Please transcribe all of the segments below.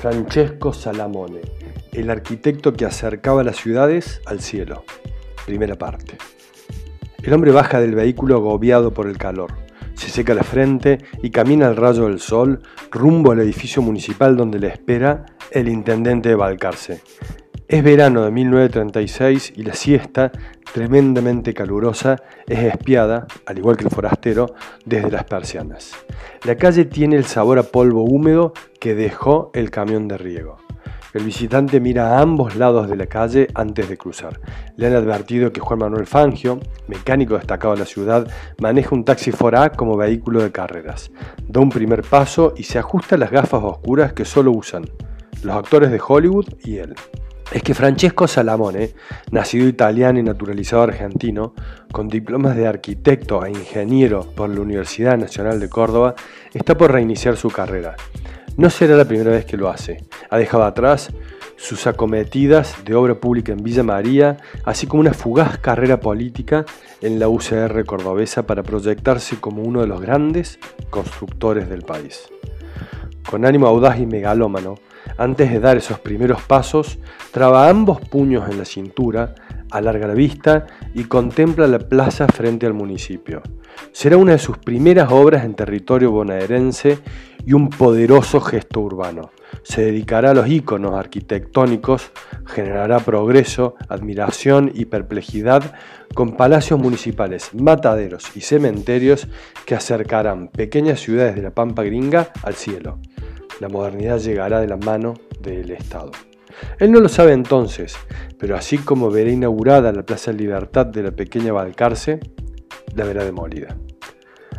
Francesco Salamone, el arquitecto que acercaba las ciudades al cielo. Primera parte. El hombre baja del vehículo agobiado por el calor, se seca la frente y camina al rayo del sol rumbo al edificio municipal donde le espera el intendente de Balcarce. Es verano de 1936 y la siesta, tremendamente calurosa, es espiada, al igual que el forastero, desde las persianas. La calle tiene el sabor a polvo húmedo que dejó el camión de riego. El visitante mira a ambos lados de la calle antes de cruzar. Le han advertido que Juan Manuel Fangio, mecánico destacado de la ciudad, maneja un taxi 4A como vehículo de carreras. Da un primer paso y se ajusta las gafas oscuras que solo usan los actores de Hollywood y él es que Francesco Salamone, nacido italiano y naturalizado argentino, con diplomas de arquitecto e ingeniero por la Universidad Nacional de Córdoba, está por reiniciar su carrera. No será la primera vez que lo hace. Ha dejado atrás sus acometidas de obra pública en Villa María, así como una fugaz carrera política en la UCR cordobesa para proyectarse como uno de los grandes constructores del país. Con ánimo audaz y megalómano, antes de dar esos primeros pasos, traba ambos puños en la cintura, alarga la vista y contempla la plaza frente al municipio. Será una de sus primeras obras en territorio bonaerense y un poderoso gesto urbano. Se dedicará a los íconos arquitectónicos, generará progreso, admiración y perplejidad con palacios municipales, mataderos y cementerios que acercarán pequeñas ciudades de la Pampa Gringa al cielo la modernidad llegará de la mano del Estado. Él no lo sabe entonces, pero así como verá inaugurada la Plaza Libertad de la pequeña Balcarce, la verá demolida.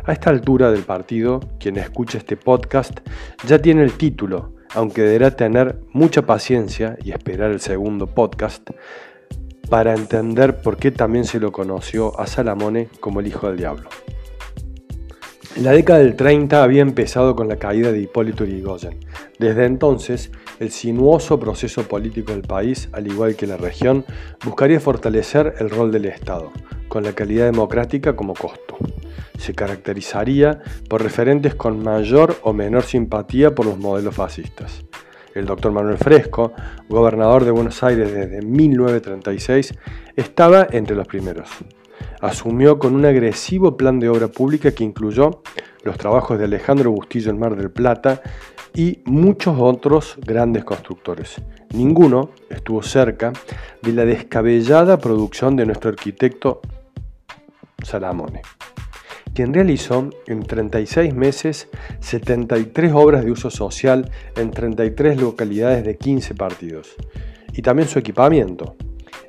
A esta altura del partido, quien escucha este podcast ya tiene el título, aunque deberá tener mucha paciencia y esperar el segundo podcast para entender por qué también se lo conoció a Salamone como el hijo del diablo. La década del 30 había empezado con la caída de Hipólito Yrigoyen. Desde entonces, el sinuoso proceso político del país, al igual que la región, buscaría fortalecer el rol del Estado, con la calidad democrática como costo. Se caracterizaría por referentes con mayor o menor simpatía por los modelos fascistas. El doctor Manuel Fresco, gobernador de Buenos Aires desde 1936, estaba entre los primeros asumió con un agresivo plan de obra pública que incluyó los trabajos de Alejandro Bustillo en Mar del Plata y muchos otros grandes constructores. Ninguno estuvo cerca de la descabellada producción de nuestro arquitecto Salamone, quien realizó en 36 meses 73 obras de uso social en 33 localidades de 15 partidos, y también su equipamiento.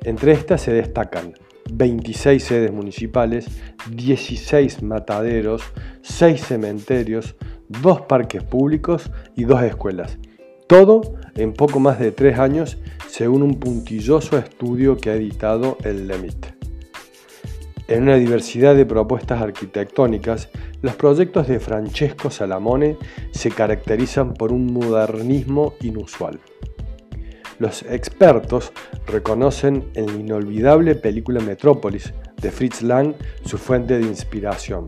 Entre estas se destacan 26 sedes municipales, 16 mataderos, 6 cementerios, 2 parques públicos y 2 escuelas. Todo en poco más de 3 años, según un puntilloso estudio que ha editado el LEMIT. En una diversidad de propuestas arquitectónicas, los proyectos de Francesco Salamone se caracterizan por un modernismo inusual. Los expertos reconocen en la inolvidable película Metrópolis de Fritz Lang su fuente de inspiración.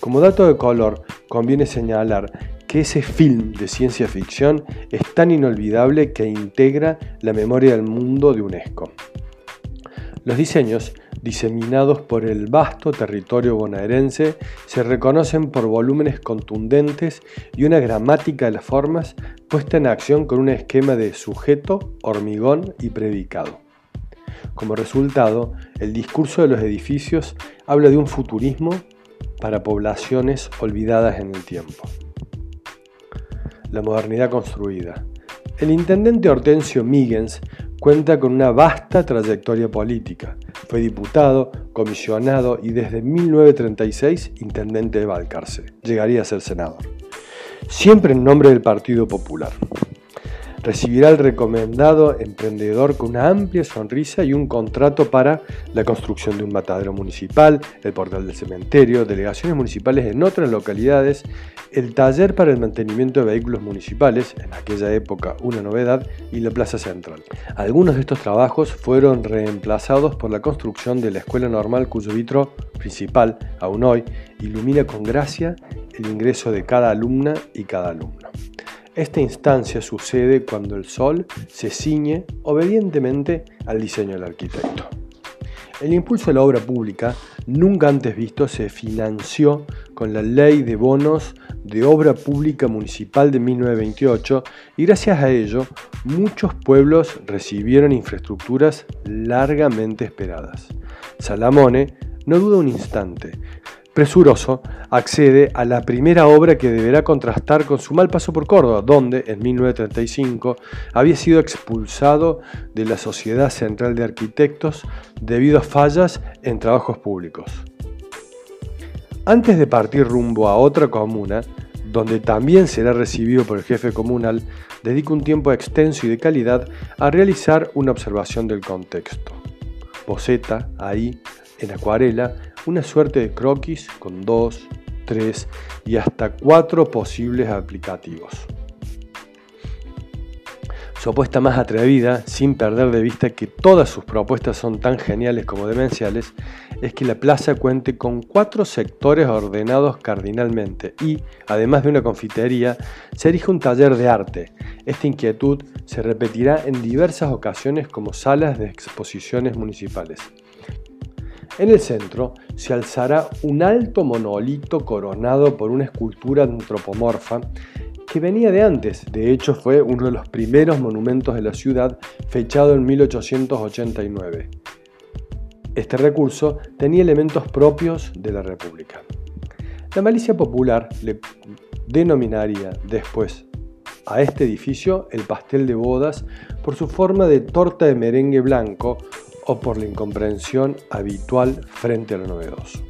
Como dato de color, conviene señalar que ese film de ciencia ficción es tan inolvidable que integra la memoria del mundo de UNESCO. Los diseños diseminados por el vasto territorio bonaerense, se reconocen por volúmenes contundentes y una gramática de las formas puesta en acción con un esquema de sujeto, hormigón y predicado. Como resultado, el discurso de los edificios habla de un futurismo para poblaciones olvidadas en el tiempo. La modernidad construida. El intendente Hortensio Migens cuenta con una vasta trayectoria política. Fue diputado, comisionado y desde 1936 intendente de Balcarce. Llegaría a ser senador. Siempre en nombre del Partido Popular recibirá el recomendado emprendedor con una amplia sonrisa y un contrato para la construcción de un matadero municipal, el portal del cementerio, delegaciones municipales en otras localidades, el taller para el mantenimiento de vehículos municipales, en aquella época una novedad, y la plaza central. Algunos de estos trabajos fueron reemplazados por la construcción de la escuela normal cuyo vitro principal, aún hoy, ilumina con gracia el ingreso de cada alumna y cada alumno. Esta instancia sucede cuando el sol se ciñe obedientemente al diseño del arquitecto. El impulso a la obra pública, nunca antes visto, se financió con la Ley de Bonos de Obra Pública Municipal de 1928 y gracias a ello muchos pueblos recibieron infraestructuras largamente esperadas. Salamone no duda un instante, Presuroso accede a la primera obra que deberá contrastar con su mal paso por Córdoba, donde en 1935 había sido expulsado de la Sociedad Central de Arquitectos debido a fallas en trabajos públicos. Antes de partir rumbo a otra comuna, donde también será recibido por el jefe comunal, dedica un tiempo extenso y de calidad a realizar una observación del contexto. Boceta, ahí, en acuarela, una suerte de croquis con dos, tres y hasta cuatro posibles aplicativos. Su apuesta más atrevida, sin perder de vista que todas sus propuestas son tan geniales como demenciales, es que la plaza cuente con cuatro sectores ordenados cardinalmente y, además de una confitería, se erige un taller de arte. Esta inquietud se repetirá en diversas ocasiones como salas de exposiciones municipales. En el centro se alzará un alto monolito coronado por una escultura antropomorfa que venía de antes, de hecho fue uno de los primeros monumentos de la ciudad fechado en 1889. Este recurso tenía elementos propios de la República. La malicia popular le denominaría después a este edificio el pastel de bodas por su forma de torta de merengue blanco o por la incomprensión habitual frente a lo novedoso.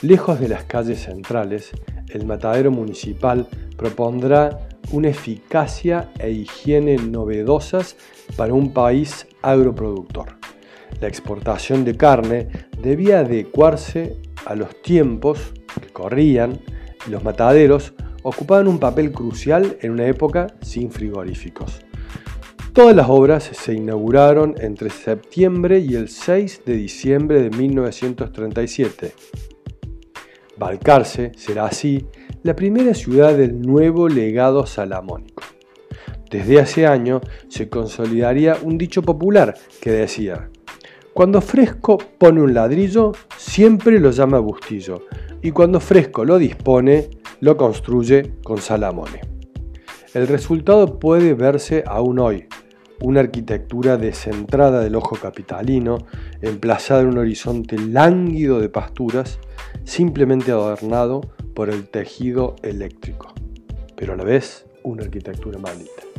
Lejos de las calles centrales, el matadero municipal propondrá una eficacia e higiene novedosas para un país agroproductor. La exportación de carne debía adecuarse a los tiempos que corrían y los mataderos ocupaban un papel crucial en una época sin frigoríficos. Todas las obras se inauguraron entre septiembre y el 6 de diciembre de 1937. Balcarce será así la primera ciudad del nuevo legado salamónico. Desde hace años se consolidaría un dicho popular que decía, cuando Fresco pone un ladrillo, siempre lo llama Bustillo, y cuando Fresco lo dispone, lo construye con Salamone. El resultado puede verse aún hoy, una arquitectura descentrada del ojo capitalino, emplazada en un horizonte lánguido de pasturas, simplemente adornado por el tejido eléctrico, pero a la vez una arquitectura maldita.